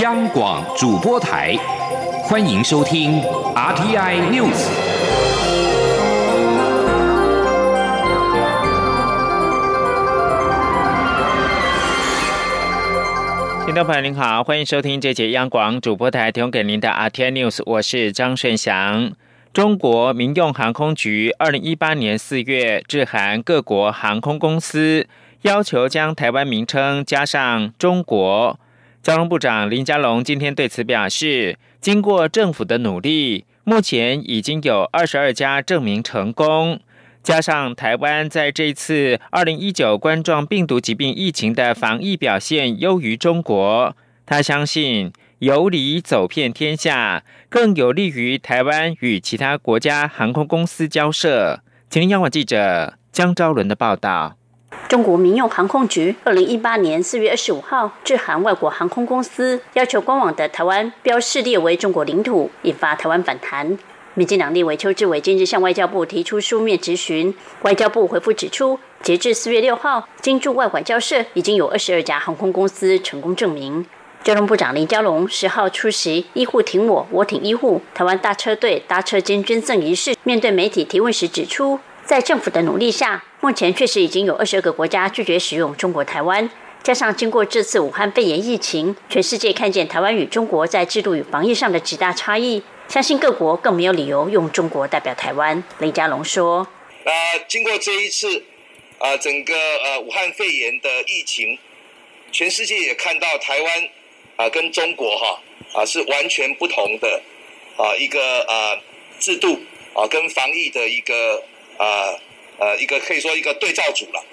央广主播台，欢迎收听 RTI News。听众朋友您好，欢迎收听这节央广主播台提供给您的 RTI News，我是张顺祥。中国民用航空局二零一八年四月致函各国航空公司，要求将台湾名称加上“中国”。交通部长林佳龙今天对此表示，经过政府的努力，目前已经有二十二家证明成功。加上台湾在这次二零一九冠状病毒疾病疫情的防疫表现优于中国，他相信有理走遍天下，更有利于台湾与其他国家航空公司交涉。请央广记者江昭伦的报道。中国民用航空局二零一八年四月二十五号致函外国航空公司，要求官网的台湾标示列为中国领土，引发台湾反弹。民进党立委邱志伟今日向外交部提出书面质询，外交部回复指出，截至四月六号，经驻外管交涉已经有二十二家航空公司成功证明。交通部长林佳龙十号出席“医护挺我，我挺医护”台湾大车队搭车间捐赠仪式，面对媒体提问时指出。在政府的努力下，目前确实已经有二十二个国家拒绝使用中国台湾。加上经过这次武汉肺炎疫情，全世界看见台湾与中国在制度与防疫上的极大差异，相信各国更没有理由用中国代表台湾。雷家龙说：“那经过这一次啊，整个呃武汉肺炎的疫情，全世界也看到台湾啊跟中国哈啊是完全不同的啊一个啊制度啊跟防疫的一个。”啊，呃，一个可以说一个对照组了，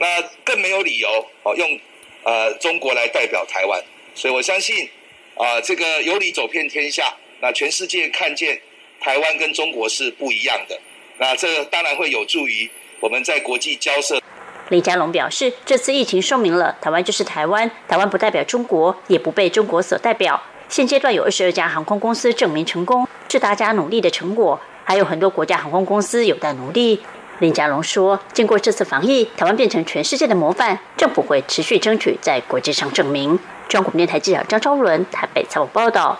那更没有理由哦用呃中国来代表台湾，所以我相信啊这个有理走遍天下，那全世界看见台湾跟中国是不一样的，那这当然会有助于我们在国际交涉。李佳龙表示，这次疫情说明了台湾就是台湾，台湾不代表中国，也不被中国所代表。现阶段有二十二家航空公司证明成功，是大家努力的成果。还有很多国家航空公司有待努力。林佳龙说：“经过这次防疫，台湾变成全世界的模范，政府会持续争取在国际上证明。”中国电台记者张昭伦台北采访报道。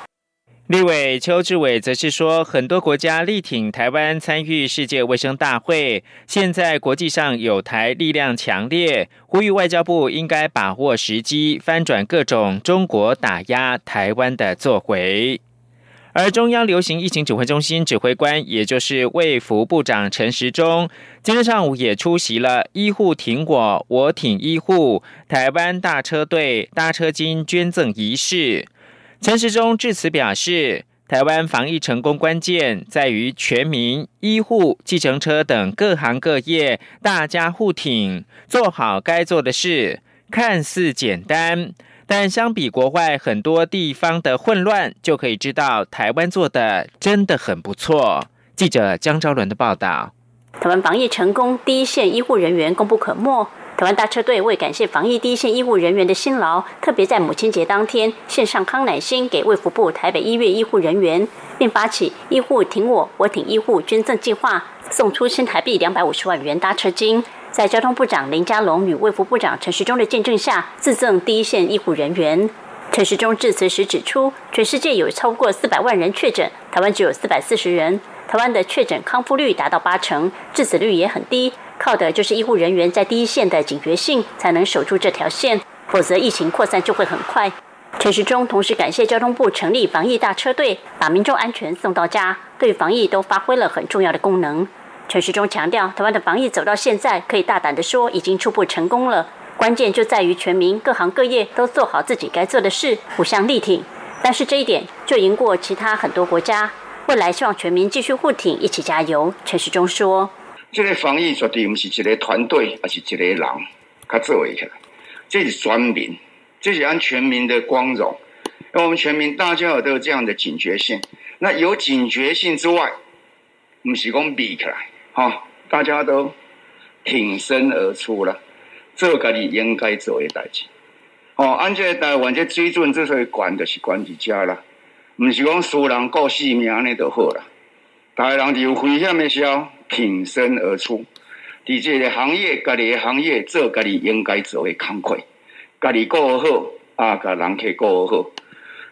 立委邱志伟则是说：“很多国家力挺台湾参与世界卫生大会，现在国际上有台力量强烈，呼吁外交部应该把握时机，翻转各种中国打压台湾的作为。”而中央流行疫情指挥中心指挥官，也就是卫福部长陈时中，今天上午也出席了“医护挺我，我挺医护”台湾大车队搭车金捐赠仪式。陈时中致辞表示，台湾防疫成功关键在于全民、医护、计程车等各行各业大家互挺，做好该做的事，看似简单。但相比国外很多地方的混乱，就可以知道台湾做的真的很不错。记者江昭伦的报道：台湾防疫成功，第一线医护人员功不可没。台湾大车队为感谢防疫第一线医护人员的辛劳，特别在母亲节当天献上康乃馨给卫福部台北医院医护人员，并发起“医护挺我，我挺医护”捐赠计划，送出新台币两百五十万元搭车金。在交通部长林佳龙与卫福部长陈时中的见证下，自赠第一线医护人员。陈时中致辞时指出，全世界有超过四百万人确诊，台湾只有四百四十人。台湾的确诊康复率达到八成，致死率也很低，靠的就是医护人员在第一线的警觉性，才能守住这条线。否则疫情扩散就会很快。陈时中同时感谢交通部成立防疫大车队，把民众安全送到家，对防疫都发挥了很重要的功能。陈时中强调，台湾的防疫走到现在，可以大胆的说，已经初步成功了。关键就在于全民各行各业都做好自己该做的事，互相力挺。但是这一点就赢过其他很多国家。未来希望全民继续互挺，一起加油。陈时中说：“这个防疫绝对不是一个团队，而是一个人他做起来。这是全民，这是按全民的光荣。那我们全民大家有都有这样的警觉性。那有警觉性之外，不是讲比起来。”好，大家都挺身而出了，做家己应该做的代志。哦，按这台湾这水准，之所以管就是管伫遮啦，毋是讲输人过性命安尼就好啦。大家人有危险的时候挺身而出，伫这个行业，家己的行业做家己应该做的工课，家己过好，啊，甲人客过好。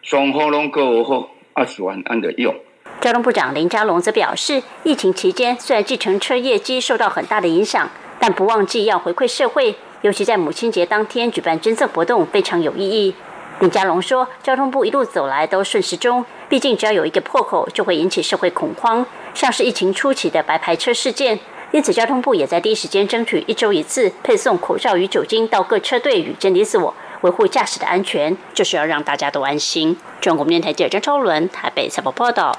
双方拢过好，二十万按着用。交通部长林佳龙则表示，疫情期间虽然计程车业绩受到很大的影响，但不忘记要回馈社会，尤其在母亲节当天举办捐赠活动非常有意义。林佳龙说，交通部一路走来都顺时钟，毕竟只要有一个破口，就会引起社会恐慌，像是疫情初期的白牌车事件。因此，交通部也在第一时间争取一周一次配送口罩与酒精到各车队与监理所，维护驾驶的安全，就是要让大家都安心。中国电台记者张超伦台北采访报道。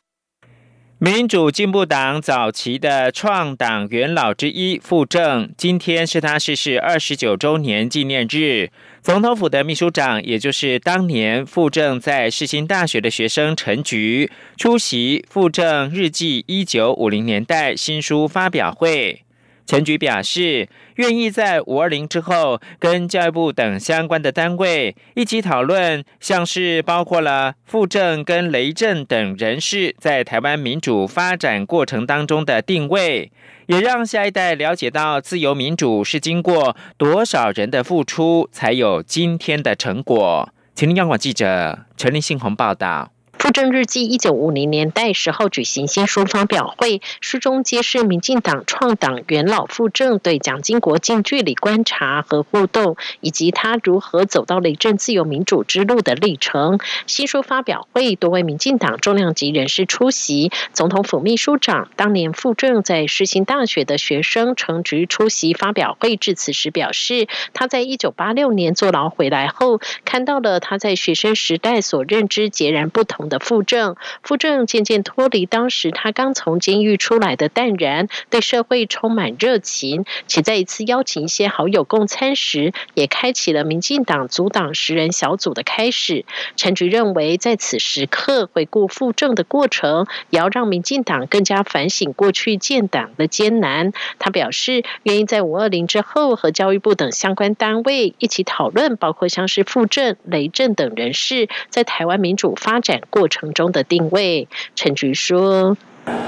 民主进步党早期的创党元老之一傅政，今天是他逝世二十九周年纪念日。总统府的秘书长，也就是当年傅政在世新大学的学生陈菊，出席傅政日记一九五零年代新书发表会。陈菊表示，愿意在五二零之后，跟教育部等相关的单位一起讨论，像是包括了傅政跟雷震等人士在台湾民主发展过程当中的定位，也让下一代了解到自由民主是经过多少人的付出才有今天的成果。请听央广记者陈立信宏报道。傅政日记一九五零年代时候举行新书发表会，书中揭示民进党创党元老傅政对蒋经国近距离观察和互动，以及他如何走到雷震自由民主之路的历程。新书发表会多位民进党重量级人士出席，总统府秘书长当年傅政在世新大学的学生程菊出席发表会致辞时表示，他在一九八六年坐牢回来后，看到了他在学生时代所认知截然不同。的傅政，傅政渐渐脱离当时他刚从监狱出来的淡然，对社会充满热情，且在一次邀请一些好友共餐时，也开启了民进党阻挡十人小组的开始。陈菊认为，在此时刻回顾傅政的过程，也要让民进党更加反省过去建党的艰难。他表示，愿意在五二零之后和教育部等相关单位一起讨论，包括像是傅政、雷政等人士在台湾民主发展。过程中的定位，陈菊说：“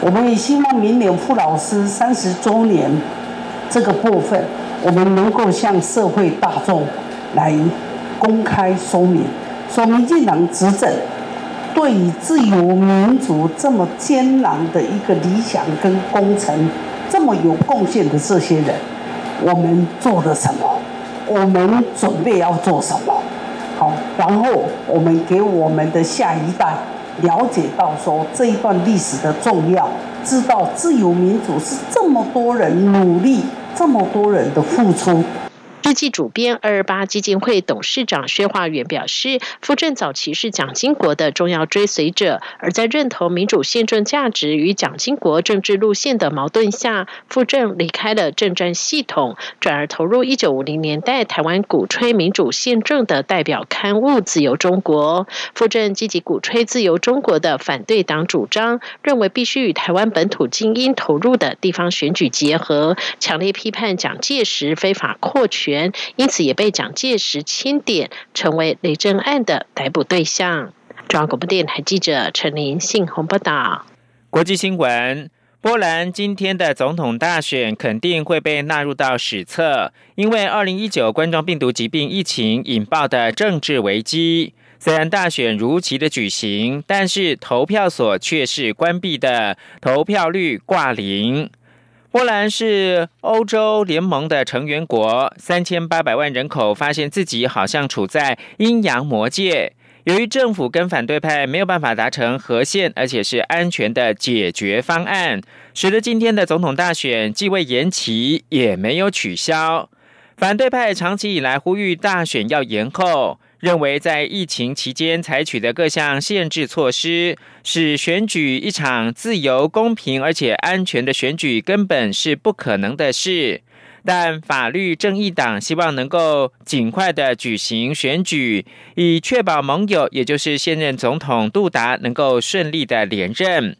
我们也希望明年傅老师三十周年这个部分，我们能够向社会大众来公开说明，说民进党执政对于自由民主这么艰难的一个理想跟工程，这么有贡献的这些人，我们做了什么？我们准备要做什么？”好，然后我们给我们的下一代了解到说这一段历史的重要，知道自由民主是这么多人努力，这么多人的付出。日记主编二二八基金会董事长薛化元表示，傅政早期是蒋经国的重要追随者，而在认同民主宪政价值与蒋经国政治路线的矛盾下，傅政离开了政战系统，转而投入一九五零年代台湾鼓吹民主宪政的代表刊物《自由中国》。傅政积极鼓吹自由中国的反对党主张，认为必须与台湾本土精英投入的地方选举结合，强烈批判蒋介石非法扩权。因此也被蒋介石钦点，成为雷震案的逮捕对象。中央广播电台记者陈琳信鸿报道。国际新闻：波兰今天的总统大选肯定会被纳入到史册，因为二零一九冠状病毒疾病疫情引爆的政治危机。虽然大选如期的举行，但是投票所却是关闭的，投票率挂零。波兰是欧洲联盟的成员国，三千八百万人口发现自己好像处在阴阳魔界。由于政府跟反对派没有办法达成和宪而且是安全的解决方案，使得今天的总统大选既未延期也没有取消。反对派长期以来呼吁大选要延后。认为在疫情期间采取的各项限制措施，使选举一场自由、公平而且安全的选举根本是不可能的事。但法律正义党希望能够尽快的举行选举，以确保盟友，也就是现任总统杜达能够顺利的连任。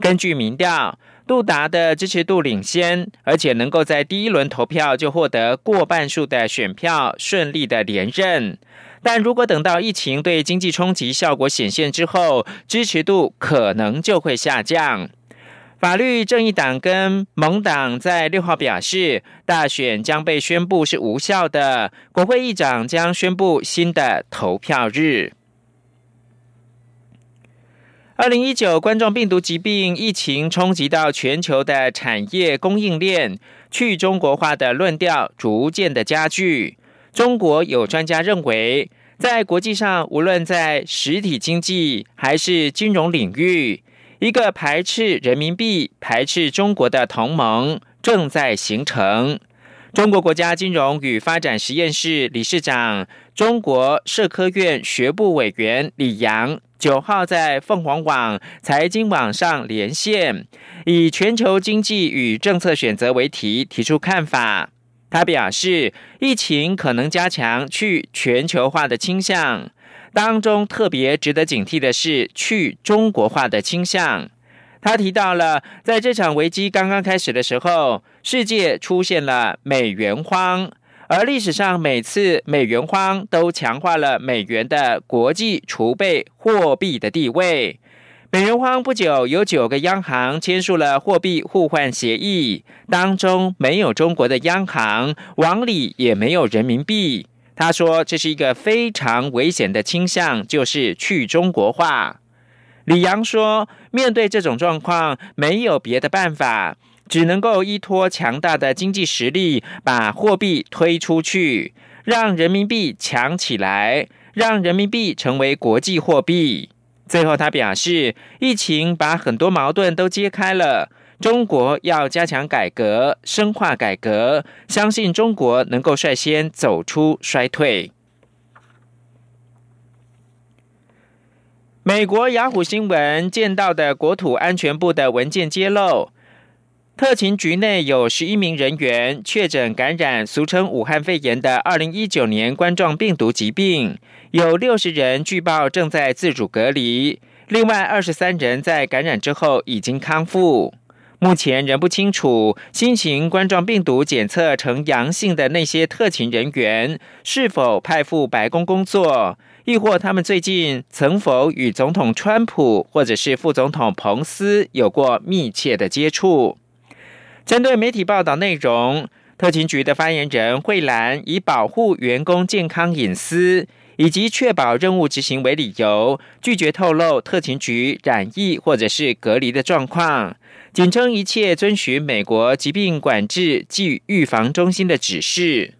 根据民调，杜达的支持度领先，而且能够在第一轮投票就获得过半数的选票，顺利的连任。但如果等到疫情对经济冲击效果显现之后，支持度可能就会下降。法律正义党跟盟党在六号表示，大选将被宣布是无效的，国会议长将宣布新的投票日。二零一九冠状病毒疾病疫情冲击到全球的产业供应链，去中国化的论调逐渐的加剧。中国有专家认为，在国际上，无论在实体经济还是金融领域，一个排斥人民币、排斥中国的同盟正在形成。中国国家金融与发展实验室理事长、中国社科院学部委员李阳。九号在凤凰网、财经网上连线，以全球经济与政策选择为题提出看法。他表示，疫情可能加强去全球化的倾向，当中特别值得警惕的是去中国化的倾向。他提到了，在这场危机刚刚开始的时候，世界出现了美元荒。而历史上每次美元荒都强化了美元的国际储备货币的地位。美元荒不久，有九个央行签署了货币互换协议，当中没有中国的央行，往里也没有人民币。他说，这是一个非常危险的倾向，就是去中国化。李阳说，面对这种状况，没有别的办法。只能够依托强大的经济实力，把货币推出去，让人民币强起来，让人民币成为国际货币。最后，他表示，疫情把很多矛盾都揭开了，中国要加强改革，深化改革，相信中国能够率先走出衰退。美国雅虎新闻见到的国土安全部的文件揭露。特勤局内有十一名人员确诊感染俗称武汉肺炎的二零一九年冠状病毒疾病，有六十人据报正在自主隔离，另外二十三人在感染之后已经康复。目前仍不清楚新型冠状病毒检测呈阳性的那些特勤人员是否派赴白宫工作，亦或他们最近曾否与总统川普或者是副总统彭斯有过密切的接触。针对媒体报道内容，特勤局的发言人惠兰以保护员工健康隐私以及确保任务执行为理由，拒绝透露特勤局染疫或者是隔离的状况，仅称一切遵循美国疾病管制及预防中心的指示。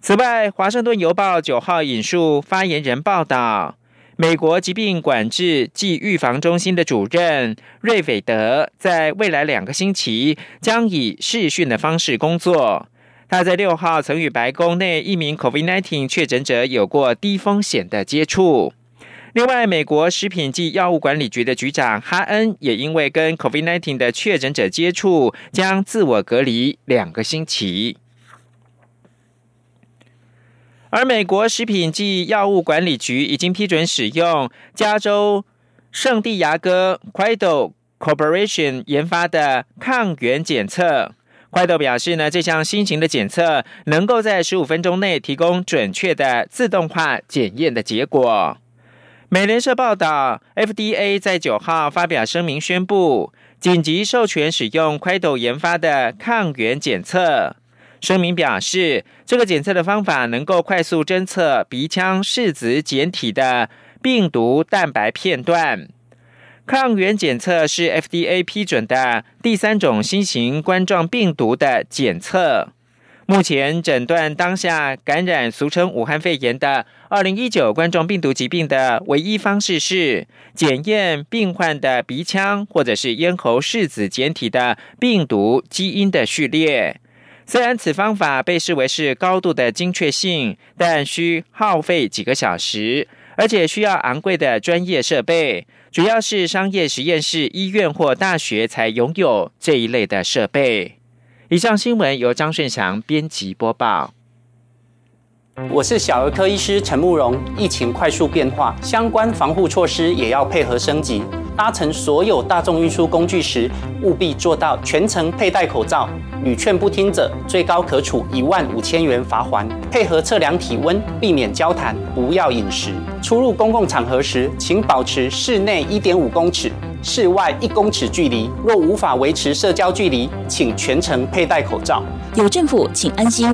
此外，《华盛顿邮报》九号引述发言人报道。美国疾病管制暨预防中心的主任瑞斐德在未来两个星期将以视讯的方式工作。他在六号曾与白宫内一名 COVID-19 确诊者有过低风险的接触。另外，美国食品及药物管理局的局长哈恩也因为跟 COVID-19 的确诊者接触，将自我隔离两个星期。而美国食品及药物管理局已经批准使用加州圣地牙哥 Quido Corporation 研发的抗原检测。快斗表示呢，这项新型的检测能够在十五分钟内提供准确的自动化检验的结果。美联社报道，FDA 在九号发表声明宣布，紧急授权使用快斗研发的抗原检测。声明表示，这个检测的方法能够快速侦测鼻腔拭子检体的病毒蛋白片段。抗原检测是 FDA 批准的第三种新型冠状病毒的检测。目前诊断当下感染俗称武汉肺炎的二零一九冠状病毒疾病的唯一方式是检验病患的鼻腔或者是咽喉拭子简体的病毒基因的序列。虽然此方法被视为是高度的精确性，但需耗费几个小时，而且需要昂贵的专业设备，主要是商业实验室、医院或大学才拥有这一类的设备。以上新闻由张顺祥编辑播报。我是小儿科医师陈慕容。疫情快速变化，相关防护措施也要配合升级。搭乘所有大众运输工具时，务必做到全程佩戴口罩。屡劝不听者，最高可处一万五千元罚款。配合测量体温，避免交谈，不要饮食。出入公共场合时，请保持室内一点五公尺、室外一公尺距离。若无法维持社交距离，请全程佩戴口罩。有政府，请安心。